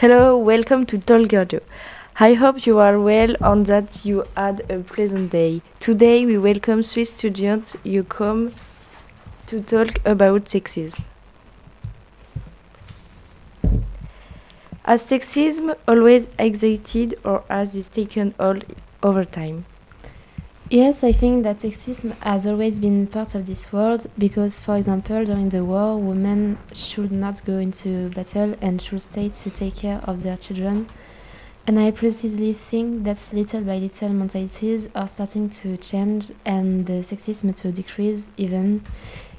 Hello, welcome to Tolgerdo. I hope you are well and that you had a pleasant day. Today we welcome Swiss students you come to talk about sexism. Has sexism always existed or has it taken hold over time? Yes, I think that sexism has always been part of this world because, for example, during the war, women should not go into battle and should stay to take care of their children. And I precisely think that little by little mentalities are starting to change and the sexism to decrease, even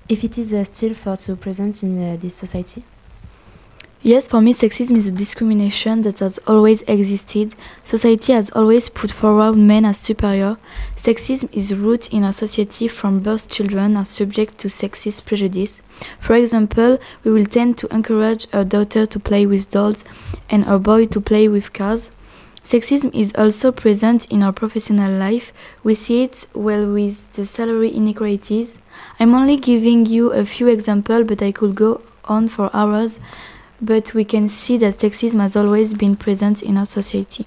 if it is uh, still far too present in uh, this society. Yes, for me, sexism is a discrimination that has always existed. Society has always put forward men as superior. Sexism is rooted in our society from birth. Children are subject to sexist prejudice. For example, we will tend to encourage our daughter to play with dolls and our boy to play with cars. Sexism is also present in our professional life. We see it well with the salary inequalities. I'm only giving you a few examples, but I could go on for hours but we can see that sexism has always been present in our society.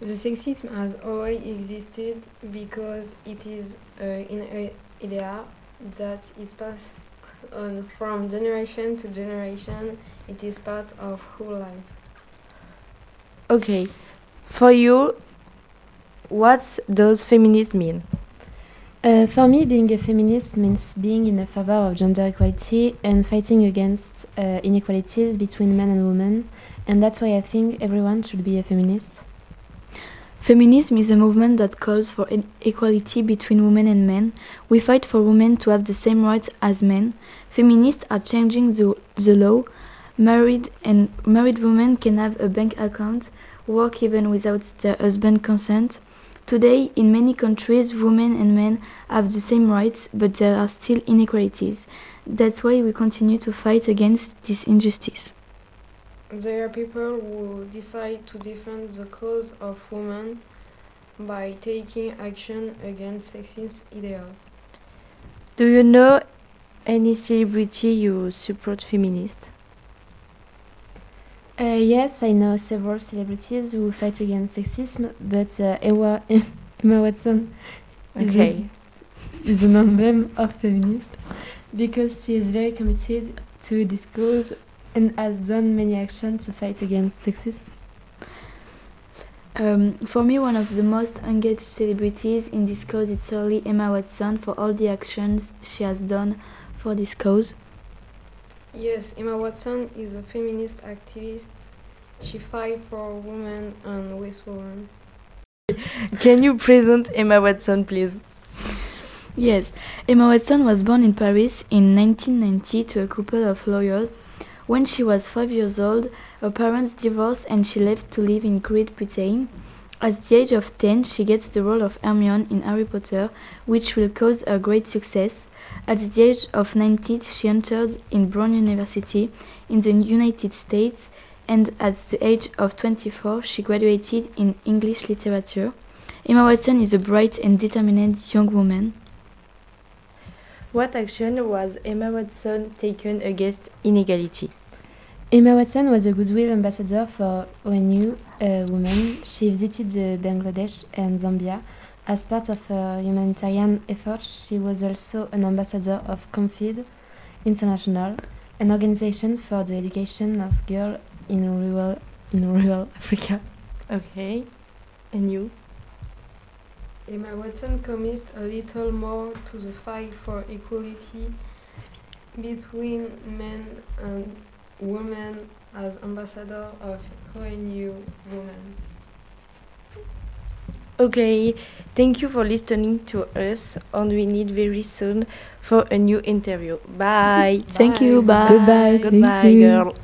The sexism has always existed because it is uh, an idea that is passed on from generation to generation. It is part of whole life. Okay, for you, what does feminism mean? Uh, for me, being a feminist means being in favor of gender equality and fighting against uh, inequalities between men and women, and that's why I think everyone should be a feminist. Feminism is a movement that calls for equality between women and men. We fight for women to have the same rights as men. Feminists are changing the, the law. Married and married women can have a bank account, work even without their husband's consent. Today, in many countries, women and men have the same rights, but there are still inequalities. That's why we continue to fight against this injustice. There are people who decide to defend the cause of women by taking action against sexist ideals. Do you know any celebrity you support feminist? Uh, yes, I know several celebrities who fight against sexism, but uh, Emma, Emma Watson okay. is, an emblem of feminism because she is very committed to this cause and has done many actions to fight against sexism. Um, for me, one of the most engaged celebrities in this cause is certainly Emma Watson for all the actions she has done for this cause. Yes, Emma Watson is a feminist activist. She fights for women and with women. Can you present Emma Watson, please? Yes, Emma Watson was born in Paris in 1990 to a couple of lawyers. When she was five years old, her parents divorced and she left to live in Great Britain. At the age of 10, she gets the role of Hermione in Harry Potter, which will cause her great success. At the age of 19, she entered in Brown University in the United States, and at the age of 24, she graduated in English literature. Emma Watson is a bright and determined young woman. What action was Emma Watson taken against inequality? Emma Watson was a goodwill ambassador for ONU uh, Women. She visited Bangladesh and Zambia. As part of her humanitarian efforts, she was also an ambassador of Camfed International, an organization for the education of girls in rural, in rural Africa. Okay, and you? Emma Watson commits a little more to the fight for equality between men and women as ambassador of ONU Women. Okay, thank you for listening to us, and we need very soon for a new interview. Bye. Thank you. Bye. Goodbye. Goodbye, girl.